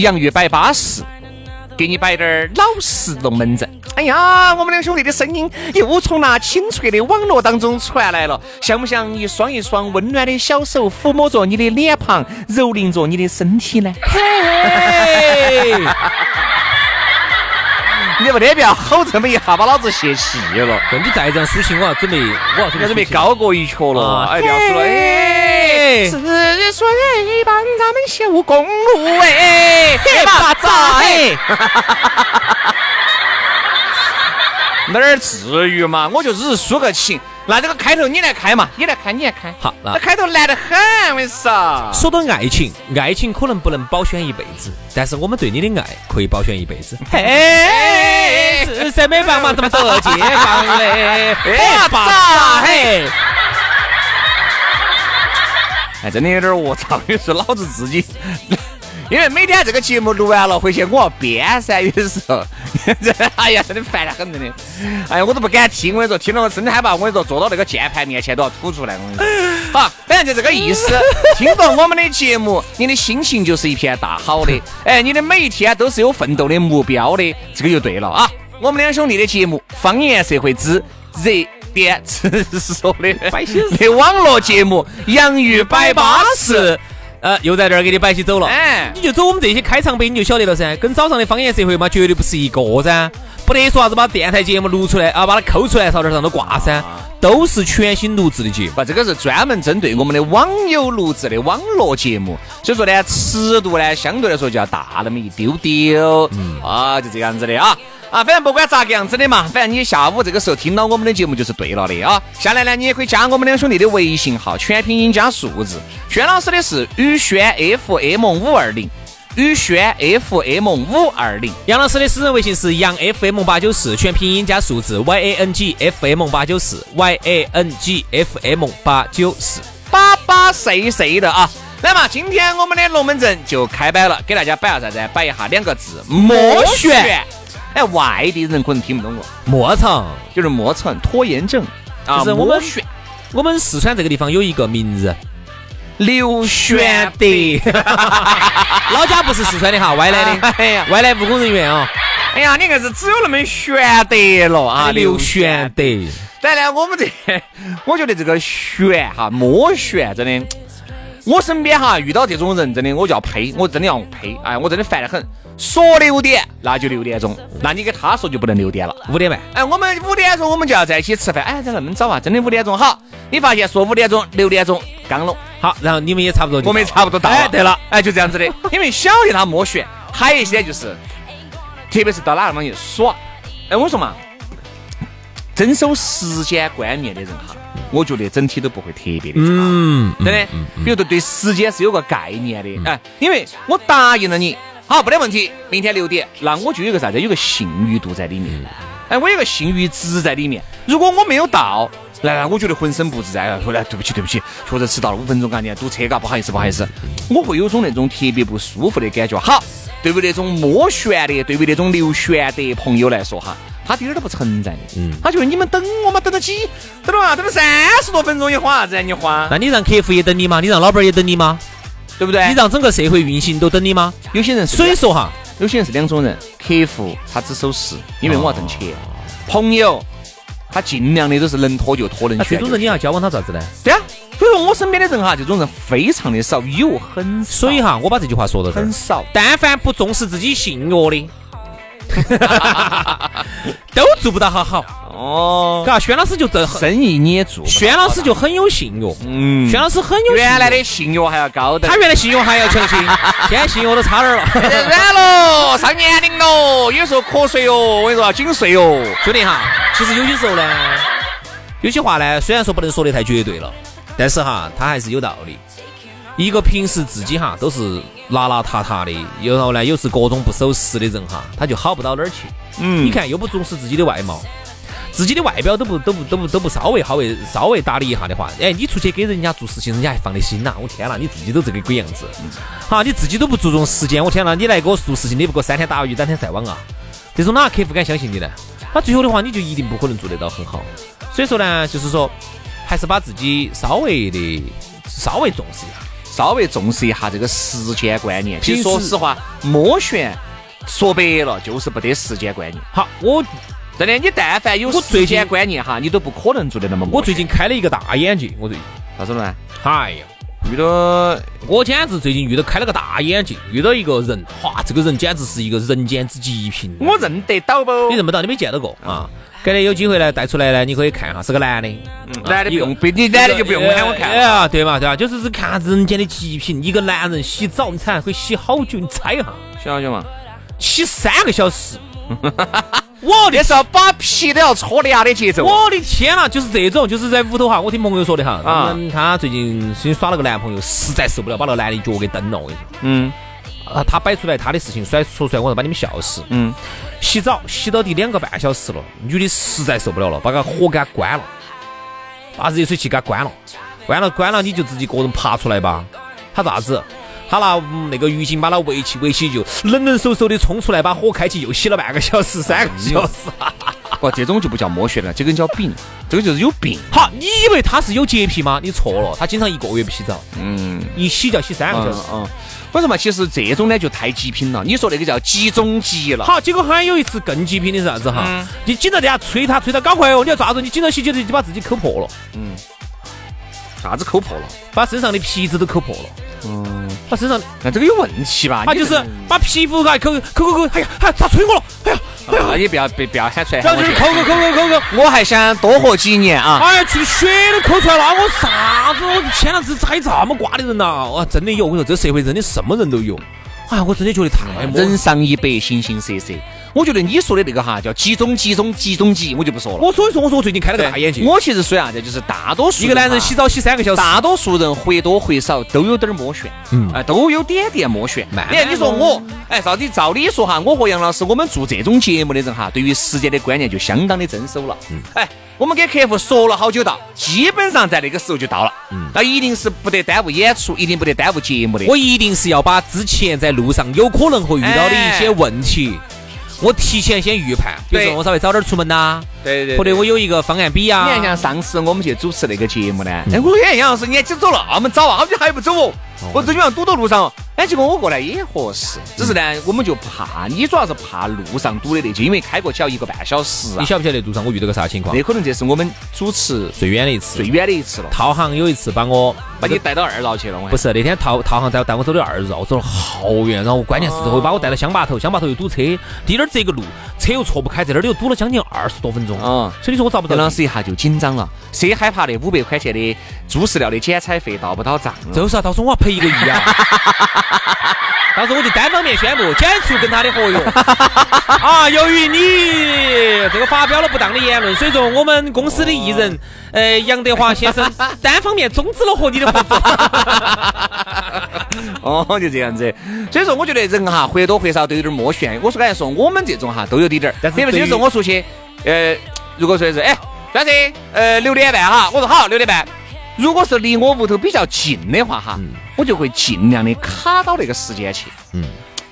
洋芋摆巴适，给你摆点儿老实龙门阵。哎呀，我们两兄弟的声音又从那清脆的网络当中传来了，像不像一双一双温暖的小手抚摸着你的脸庞，蹂躏着你的身体呢？嘿，你不得不要吼这么一下，把老子泄气了。你再这样抒情，我要准备，我要准备高过一曲了。哎，不要说了，哎，是水帮咱们修公路，哎，嘿巴扎，哎。哪儿至于嘛？我就只是抒个情。那这个开头你来开嘛？你来开，你来开。好，那开头难得很，我跟你说。说到爱情，爱情可能不能保鲜一辈子，但是我们对你的爱可以保鲜一辈子。嘿，是谁没帮忙这么多街坊的？哎，爸，嘿。哎，真的有点卧槽，有时候老子自己。因为每天这个节目录完了回去，我要编噻，有时候，哎呀，真的烦得很，真的，哎呀，我都不敢听，我跟你说，听了我真的害怕，我跟你说，坐到那个键盘面前都要吐出来，我跟你说。好，反正就这个意思。听到我们的节目，你的心情就是一片大好的，哎，你的每一天都是有奋斗的目标的，这个就对了啊。我们两兄弟的节目《方言社会之热点直说》的的网络节目《洋芋摆巴士》。呃，又在这儿给你摆起走了，哎，你就走我们这些开场白，你就晓得了噻。跟早上的方言社会嘛，绝对不是一个噻。不得说啥子把电台节目录出来啊，把它抠出来，朝点上头挂噻，都是全新录制的节目。不，这个是专门针对我们的网友录制的网络节目，所以说呢，尺度呢相对来说就要大那么一丢丢。嗯，啊，就这样子的啊。啊，反正不管咋个样子的嘛，反正你下午这个时候听到我们的节目就是对了的啊。下来呢，你也可以加我们两兄弟的微信号，全拼音加数字。轩老师的是宇轩 FM 五二零，宇轩 FM 五二零。杨老师的私人微信是杨 FM 八九四，全拼音加数字 Y A N G F M 八九四，Y A N G F M 八九四，巴巴谁谁的啊。来嘛，今天我们的龙门阵就开摆了，给大家摆下啥子？摆一下两个字：莫旋。哎，外地人可能听不懂哦。莫城就是莫城拖延症啊。就是，我们四川这个地方有一个名字，刘玄德，老家不是四川的哈，外来的，哎呀，外来务工人员啊。哎呀，你硬是只有那么玄德了啊，刘玄德。但呢，我们这，我觉得这个玄哈，摸玄真的，我身边哈遇到这种人，真的我就要呸，我真的要呸，哎，我真的烦得很。说六点，那就六点钟。那你给他说就不能六点了，五点半。哎，我们五点钟我们就要在一起吃饭。哎，咋那么早啊？真的五点钟好。你发现说五点钟，六点钟刚了。好，然后你们也差不多，我们也差不多到。哎，对了，哎，就这样子的。因为晓得他莫选，还有一些就是，特别是到哪地方去耍。哎，我说嘛，遵守时间观念的人哈，我觉得整体都不会特别的差。嗯，真的。比如说对时间是有个概念的。哎，因为我答应了你。好，没得问题。明天六点，那我就有个啥子？有个信誉度在里面。哎，我有个信誉值在里面。如果我没有到，来来我觉得浑身不自在。说来，对不起，对不起，确实迟到了五分钟，赶紧堵车，嘎，不好意思，不好意思。我会有种那种特别不舒服的感觉。好，对于那种摸悬的，对于那种刘玄德朋友来说哈，他滴点都不存在的。嗯，他觉得你们等我嘛，等了几，等了啊，等了三十多分钟，你花啥子？你花？那你让客户也等你吗？你让老板也等你吗？对不对？你让整个社会运行都等你吗？有些人，所以说哈，有些人是两种人，客户他只守时，因为我要挣钱；朋友他尽量的都是能拖就拖，能这种人你要交往他咋子呢？对啊，所以说我我身边的人哈，这种人非常的少，有很少。所以哈，我把这句话说到这儿很少。但凡不重视自己信誉的，都做不到好好。哦，嘎，轩老师就这生意你也做，轩老师就很有信用。嗯，轩老师很有原来的信用还要高的，他原来信用还要强些，现在信用都差点了。软了，上年龄了，有时候瞌睡哟，我跟你说，紧睡哟，兄弟哈。其实有些时候呢，有些话呢，虽然说不能说的太绝对了，但是哈，他还是有道理。一个平时自己哈都是邋邋遢遢的，然后呢又是各种不守时的人哈，他就好不到哪儿去。嗯，你看又不重视自己的外貌。自己的外表都不都不都不都不稍微好为稍微打理一下的话，哎，你出去给人家做事情，人家还放得心呐！我天呐，你自己都这个鬼样子，好，你自己都不注重时间，我天呐，你来给我做事情，你不给我三天打鱼两天晒网啊？这种哪个客户敢相信你呢？那最后的话，你就一定不可能做得到很好。所以说呢，就是说，还是把自己稍微的稍微重视一下，稍微重视一下这个时间观念。其实说实话，摸旋说白了就是不得时间观念。好，我。真的，你但凡有时间观念哈，你都不可能做得那么。我最近开了一个大眼界，我最近啥子呢？哎呀，遇到我简直最近遇到开了个大眼界，遇到一个人，哇，这个人简直是一个人间之极品。我认得到不？你认不到？你没见到过啊？改天有机会呢，带出来呢，你可以看哈，是个男的，男的不用，你男的就不用喊我看哎呀，对嘛对吧？就是是看人间的极品，一个男人洗澡，你猜可以洗好久？你猜一下，洗好久嘛？洗三个小时。我的是要把皮都要搓凉的节奏。我的天呐，就是这种，就是在屋头哈，我听朋友说的哈，啊，他最近新耍了个男朋友，实在受不了，把那个男的脚给蹬了。我跟你说，嗯，啊，他摆出来他的事情，甩说出来，我说把你们笑死。嗯，洗澡洗到第两个半小时了，女的实在受不了了，把个火给他关了，把热水器给他关了，关了关了，你就自己个人爬出来吧。他咋子？他拿那个浴巾把它围起，围起就冷冷飕飕的冲出来，把火开起，又洗了半个小时、三个小时。哇，这种就不叫摸血了，这个叫病，这个就是有病。好，你以为他是有洁癖吗？你错了，他经常一个月不洗澡，嗯，一洗就要洗三个小时。嗯，为什么？其实这种呢就太极品了。你说那个叫集中极了。好，结果还有一次更极品的是啥子哈？你紧着底下催他，催他搞快哦！你要抓住，你紧着洗洗的就把自己抠破了。嗯，啥子抠破了？把身上的皮子都抠破了。嗯，把身上那这个有问题吧？他就是把皮肤啊抠抠抠抠，哎呀，哎，咋吹我了？哎呀，哎呀，也不要别不要喊出来，然后就是抠抠抠抠抠抠，我还想多活几年啊！哎呀，去血都抠出来了，我啥子？我天哪，这咋有这么瓜的人呐！哇，真的有！我跟你说，这社会真的什么人都有。哎，我真的觉得太人上一百，形形色色。我觉得你说的那个哈叫集中集中集中集，我就不说了。我所以说，我说我最近开了个大眼睛。我其实说啥子，就是大多数一个男人洗澡洗三个小时，大多数人或多或少都有点摸旋，嗯，啊，都有点点摸旋。你看，你说我，哎，照理照理说哈，我和杨老师，我们做这种节目的人哈，对于时间的观念就相当的遵守了。嗯，哎，我们给客户说了好久到，基本上在那个时候就到了。嗯，那一定是不得耽误演出，一定不得耽误节目的。我一定是要把之前在路上有可能会遇到的一些问题。我提前先预判，比如说我稍微早点出门呐，对对，或者我有一个方案 B 呀。你看像上次我们去主持那个节目呢，哎，我看杨老师，你今走那么早啊，你还不走哦？我这就要堵到路上。哎，结果我过来也合适，只是呢，我们就怕你主要是怕路上堵的那些，因为开过去要一个半小时。你晓不晓得路上我遇到个啥情况？那可能这是我们主持最远的一次，最远的一次了。套行有一次把我把你带到二绕去了，不是那天陶陶行在带我走的二绕，走了好远，然后关键是最后把我带到乡坝头，乡坝头又堵车，滴点儿这个路车又错不开，在那儿又堵了将近二十多分钟。啊，所以你说我找不到。杨老师一下就紧张了，谁害怕那五百块钱的猪饲料的剪彩费到不到账？就是啊，到时候我要赔一个亿啊。到时候我就单方面宣布解除跟他的合约 啊！由于你这个发表了不当的言论，所以说我们公司的艺人呃杨德华先生 单方面终止了和你的合作。哦，就这样子。所以说，我觉得人哈或多或少都有点摸旋。我说刚才说我们这种哈都有滴点儿。但是有时候我出去，呃，如果说是哎，老师，呃，六点半哈，我说好，六点半。如果是离我屋头比较近的话，哈，我就会尽量的卡到那个时间去。嗯，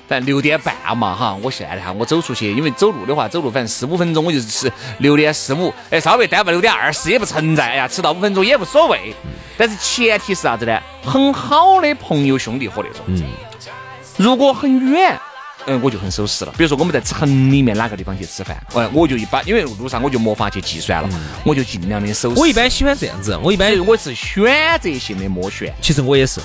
反正六点半嘛，哈，我现在哈，我走出去，因为走路的话，走路反正十五分钟，我就是六点十五，哎，稍微耽误六点二十也不存在，哎呀，迟到五分钟也无所谓。但是前提是啥子呢？很好的朋友、兄弟伙那种。嗯，如果很远，嗯，我就很守时了。比如说我们在城里面哪个地方去吃饭，哎，我就一般，因为路上我就没法去计算了，我就尽量的守时。我一般喜欢这样子，我一般我是选择性的摸选。其实我也是，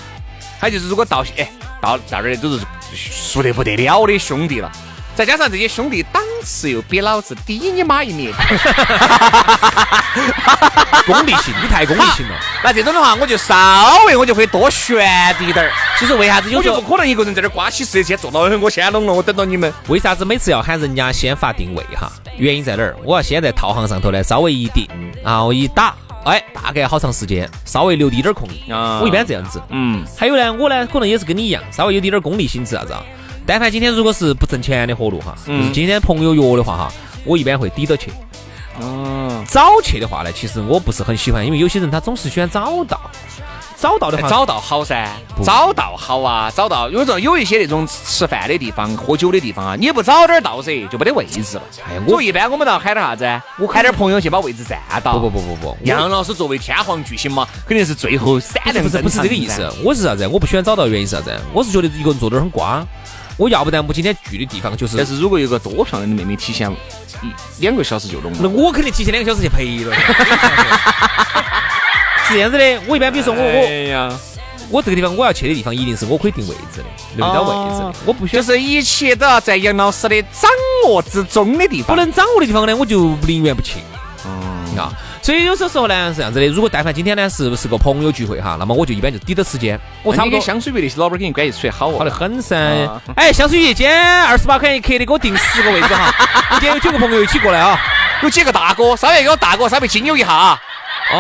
还就是如果到哎到到这儿都是熟得不得了的兄弟了。再加上这些兄弟档次又比老子低你妈一截，功利性，你太功利性了。那这种的话，我就稍微我就会多悬滴点儿。其实为啥子有我就不可能一个人在这儿刮起时间坐到我先弄了，我等到你们。为啥子每次要喊人家先发定位哈？原因在哪儿？我要先在套行上头呢，稍微一定，然后一打，哎，大概好长时间，稍微留低点空。啊，我一般这样子。嗯。还有呢，我呢可能也是跟你一样，稍微有滴点功利心，是啥子啊？但凡今天如果是不挣钱的活路哈，就是今天朋友约的话哈，我一般会抵到去。嗯，早去的话呢，其实我不是很喜欢，因为有些人他总是喜欢早到。早到的话，早到好噻，找到好啊，找到。有时候有一些那种吃饭的地方、喝酒的地方啊，你不早点到噻，就没得位置了。哎，我一般我们都要喊点啥子？我喊点朋友去把位置占到。不不不不不，杨老师作为天皇巨星嘛，肯定是最后闪亮。不是不是这个意思，我是啥子？我不喜欢找到，原因是啥子？我是觉得一个人坐这儿很瓜。我要不然我今天聚的地方就是，但是如果有个多漂亮的妹妹提前一两个小时就弄，那我肯定提前两个小时去陪了。是这样子的，我一般比如说我我我这个地方我要去的地方一定是我可以定位置的，留到位置的，我不需要。就是一切都要在杨老师的掌握之中的地方，不能掌握的地方呢，我就宁愿不去。嗯啊。所以有些时候呢是这样子的，如果但凡今天呢是不是个朋友聚会哈，那么我就一般就抵着时间。我差不多。香水鱼那些老板肯定关系处得好哦。好的很噻。哎，香水鱼，今天二十八块钱一克的，给我订十个位置哈。今天有九个朋友一起过来啊，有几个大哥，稍微给我大哥稍微精油一下啊，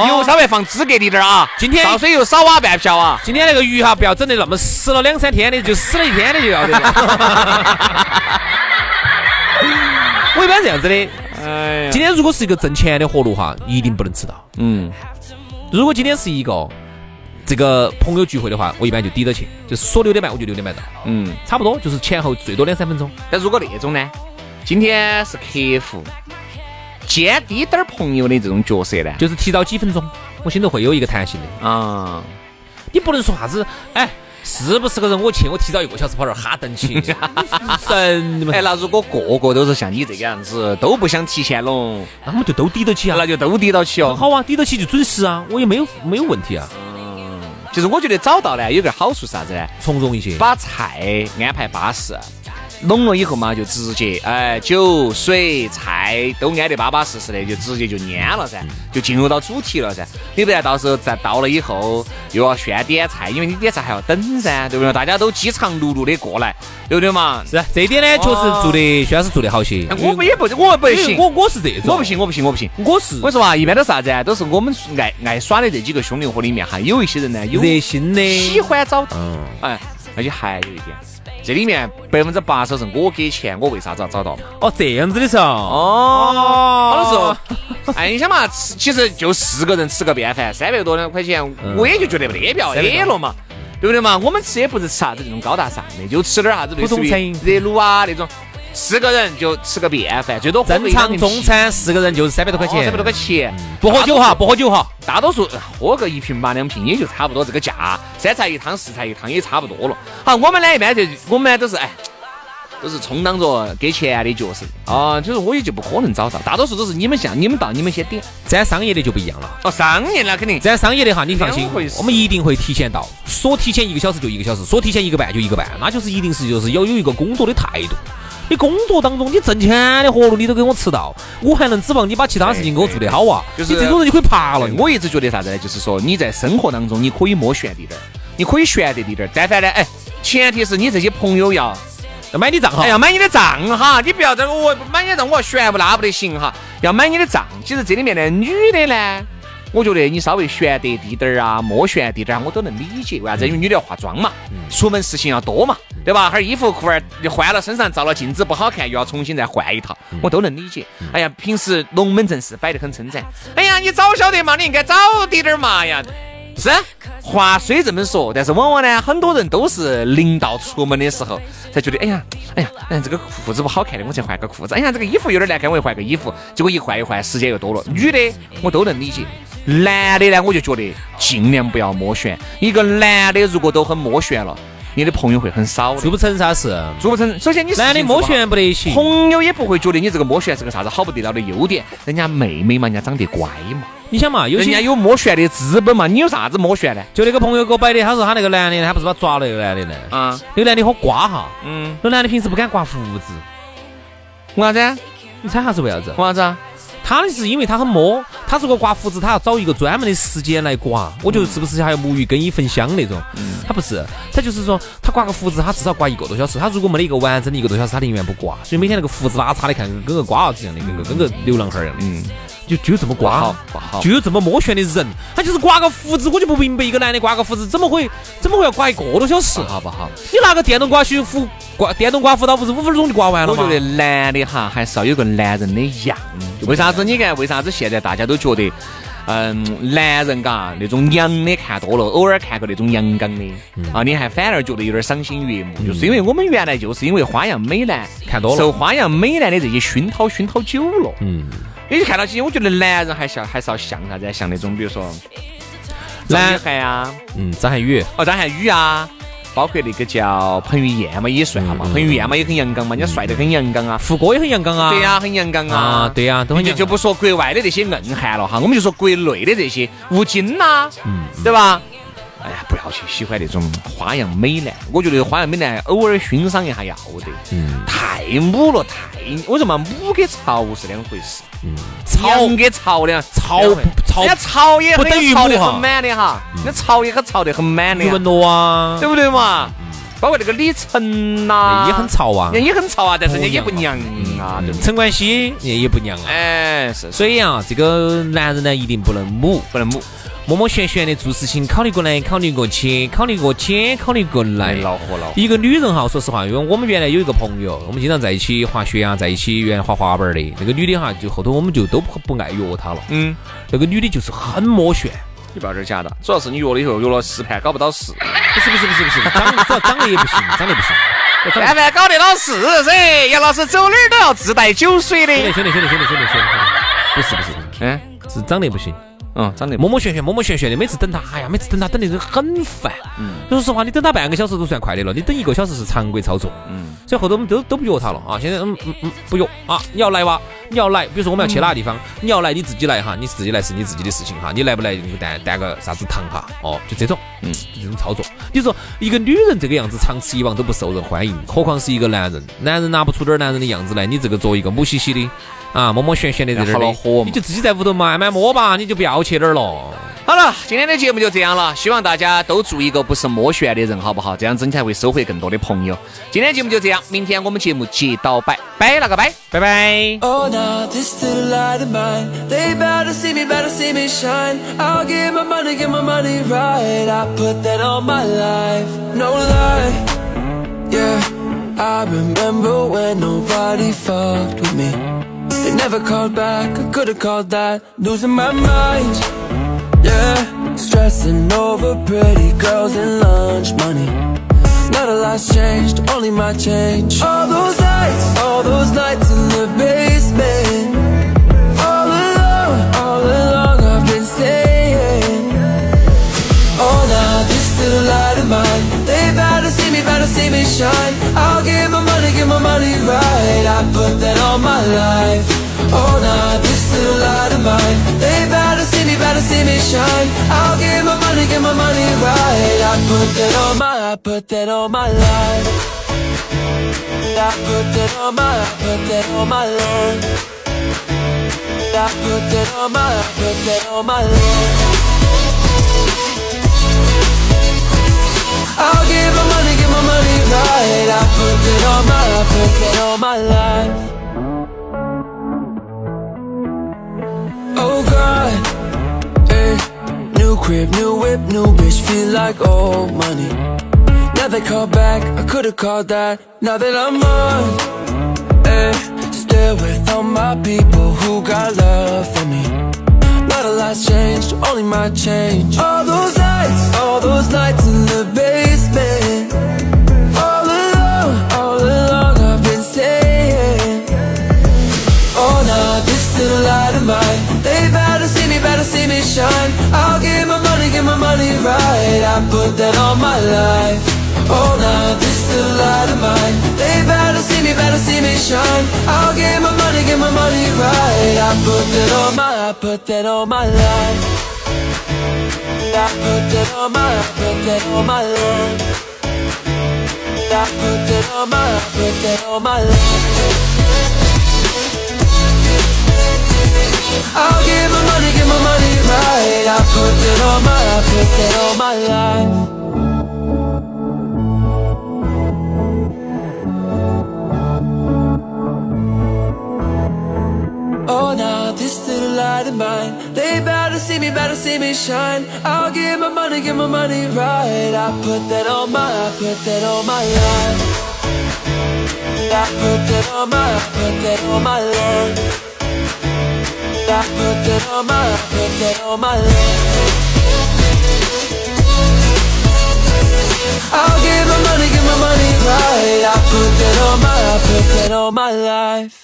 油稍微放资格滴点啊。今天倒水又少挖半瓢啊。今天那个鱼哈，不要整的那么死了两三天的，就死了一天的就要得。我一般这样子的。哎，今天如果是一个挣钱的活路哈，一定不能迟到。嗯，如果今天是一个这个朋友聚会的话，我一般就抵着去，就是说六点半我就六点半到。嗯，差不多就是前后最多两三分钟。但如果那种呢，今天是客户兼滴点儿朋友的这种角色呢，就是提早几分钟，我心头会有一个弹性的啊。你不能说啥子，哎。是不是个人？我去，我提早一个小时跑这儿哈登去，神哎，那如果个个都是像你这个样子，都不想提前弄，那我们就都抵得起啊，那就都抵到起哦。好啊，抵到起就准时啊，我也没有没有问题啊。嗯，其实我觉得早到呢，有个好处是啥子呢？从容一些，把菜安排巴适。弄了以后嘛，就直接哎，酒水菜都安得巴巴适适的，就直接就蔫了噻，就进入到主题了噻。你不然到时候再到了以后又要炫点菜，因为你点菜还要等噻，对不对？大家都饥肠辘辘的过来，对不对嘛？是，这点呢确实做的，薛老师做的好些。我不也不，我不行，我我是这种，我不行，我不行，我不行，我是。我说嘛，一般都啥子啊？都是我们爱爱耍的这几个兄弟伙里面哈，有一些人呢有热心的，喜欢找到。哎，而且还有一点。这里面百分之八十是我给钱，我为啥子要找到？哦，这样子的时候，哦，好多时候，哎，你想嘛，吃其实就四个人吃个便饭，三百多两块钱，我也就觉得没得必要 A 了嘛，对不对嘛？我们吃也不是吃啥子那种高大上的，就吃点啥子类似于热卤啊那种。四个人就吃个便饭，最多正常中餐四个人就是三百多块钱，三百多块钱，不喝酒哈，不喝酒哈，大多数喝个一瓶八两瓶也就差不多这个价，三菜一汤四菜一汤也差不多了。好，我们呢一般就我们呢都是哎，都是充当着给钱的角色。啊，就是我也就不可能找到，大多数都是你们像你们到你们先点。咱商业的就不一样了，哦，商业那肯定，咱商业的哈，你放心，我们一定会提前到，说提前一个小时就一个小时，说提前一个半就一个半，那就是一定是就是要有一个工作的态度。你工作当中，你挣钱的活路你都给我迟到，我还能指望你把其他事情给我做得好啊？就是你这种人就可以爬了。我一直觉得啥子呢？就是说你在生活当中你可以摸悬滴点儿，你可以悬得滴点儿，但凡呢，哎，前提是你这些朋友要要买你账哈，要买你的账哈，你不要这个我买你的账，我要悬不那不得行哈，要买你的账。其实这里面的女的呢？我觉得你稍微悬得低点儿啊，莫悬低点儿，我都能理解。为啥子？因为女的要化妆嘛，出门事情要多嘛，对吧？哈儿衣服裤儿换了，身上照了镜子不好看，又要重新再换一套，我都能理解。哎呀，平时龙门阵是摆得很称赞。哎呀，你早晓得嘛，你应该早滴点儿嘛呀。是，话虽这么说，但是往往呢，很多人都是临到出门的时候才觉得，哎呀，哎呀，哎，这个裤子不好看的，我去换个裤子。哎呀，这个衣服有点难看，我又换个衣服。结果一换一换，时间又多了。女的我都能理解。男的呢，我就觉得尽量不要摸悬。一个男的如果都很摸悬了，你的朋友会很少，做不成啥事，做不成。首先你男的摸旋不得行，朋友也不会觉得你这个摸旋是个啥子好不得了的优点。人家妹妹嘛，人家长得乖嘛。你想嘛，有人家有摸旋的资本嘛，你有啥子摸旋呢？就那个朋友给我摆的，他说他那个男的，他不是把抓了那个男的呢？啊，那个男的好刮哈，嗯，那男的平时不敢刮胡子，为啥子？你猜下是为啥子？为啥子啊？他是因为他很摸，他如果刮胡子，他要找一个专门的时间来刮。我觉得是不是还要沐浴更衣焚香那种？他不是，他就是说他刮个胡子，他至少刮一个多小时。他如果没得一个完整的一个多小时，他宁愿不刮。所以每天那个胡子拉碴的，看跟个瓜娃子一样的，跟个跟个流浪汉一样的。嗯。就就这么刮，就有这么摸旋的人，他就是刮个胡子，我就不明白一个男的刮个胡子怎么会怎么会要刮一个多小时？好不好？你拿个电动刮须胡刮，电动刮胡刀不是五分钟就刮完了吗？我觉得男的哈还是要有个男人的样。为啥子？你看，为啥子现在大家都觉得，嗯，男人嘎那种娘的看多了，偶尔看个那种阳刚的啊，你还反而觉得有点赏心悦目，就是因为我们原来就是因为花样美男看多了，受花样美男的这些熏陶熏陶久了，嗯。你就看到起，我觉得男人还是要还是要像啥子？像那种比如说张雨涵啊，嗯，张涵予。哦，张涵予啊，包括那个叫彭于晏嘛，也算嘛，彭于晏嘛也很阳刚嘛，人家帅得很阳刚啊，胡歌也很阳刚啊，对呀，很阳刚啊，对呀，都很就就不说国外的那些硬汉了哈，我们就说国内的这些吴京呐，嗯，对吧？哎呀，不要去喜欢那种花样美男，我觉得花样美男偶尔欣赏一下要得，嗯，太母了，太我说嘛母跟潮是两回事？嗯，潮跟潮呢？潮潮，人家潮也不等于潮的很满的哈，那潮也很潮的很满的。余文乐啊，对不对嘛？包括那个李晨呐，也很潮啊，也很潮啊，但是人家也不娘啊。陈冠希也也不娘啊。哎，是。所以啊，这个男人呢，一定不能母，不能母。默默旋旋的做事情，考虑过来，考虑过去，考虑过去，考虑过来。恼火了。一个女人哈，说实话，因为我们原来有一个朋友，我们经常在一起滑雪啊，在一起原来滑滑板的。那个女的哈，就后头我们就都不不爱约她了。嗯。那个女的就是很摸旋。你不要这儿假的，主要是你约了以后约了十盘搞不到事。不是不是不是不是，长主要长得也不行，长得不行。盘盘搞得到事噻，杨老师走哪儿都要自带酒水的。兄弟兄弟兄弟兄弟兄弟，不是不是，嗯，是长得不行。嗯，长得磨磨旋旋，磨磨旋旋的，每次等他，哎呀，每次等他等的人很烦。嗯，说实话，你等他半个小时都算快的了，你等一个小时是常规操作。嗯，所以后头我们都都不约他了啊。现在嗯嗯嗯不约啊，你要来哇，你要来，比如说我们要去哪个地方，你要来你自己来哈，你自己来是你自己的事情哈，你来不来带带个啥子糖哈，哦，就这种，嗯，就这种操作。你说一个女人这个样子长此以往都不受人欢迎，何况是一个男人？男人拿不出点男人的样子来，你这个做一个母兮兮的。啊，摸摸旋旋的在这儿的，你就自己在屋头慢慢摸吧，你就不要去哪儿了。好了，今天的节目就这样了，希望大家都做一个不是摸旋的人，好不好？这样子你才会收获更多的朋友。今天节目就这样，明天我们节目接到拜拜了个拜，拜 saw this little light of mine. They better to see me, better to see me shine. I'll get my money, get my money right. I put that on my life, no lie. Yeah, I remember when nobody fucked with me. They never called back, I could've called that. Losing my mind, yeah. Stressing over pretty girls and lunch money. Not a lot's changed, only my change. All those nights, all those nights in the bed. Shine I'll give my money, give my money right. I put that on my life. Oh, now this little light of mine. They better see me, better see me shine. I'll give my money, give my money right. I put that on my, I put that on my life. I put that on my, I put that on my life. I put that on my, I put that on my life I'll give my money, give my money right I put it on my, I put it on my life Oh God, hey. New crib, new whip, new bitch, feel like old money. Now they call back, I could've called that. Now that I'm on, hey. Still with all my people who got love for me. Not a lot's changed, only my change. All those nights, all those nights All alone, all along I've been staying. Oh, this light of mine better see me shine I'll give my money, give my money right I put that on my life Oh, this light of mine. They better see me, better see me shine. I'll get my money, get my money right. I put that on my, I put that on my life. I put that on my, I put that on my life. I put that on my, I put that on my life. I'll give my money, give my money right. I put that on my, I put that on my life. See me, better see me shine. I'll give my money, give my money right. I put that on my, I put that on my life. I put that on my, I put that on my life. I put that on my, I put that on my life. I'll give my money, give my money right. I put that on my, I put that on my life.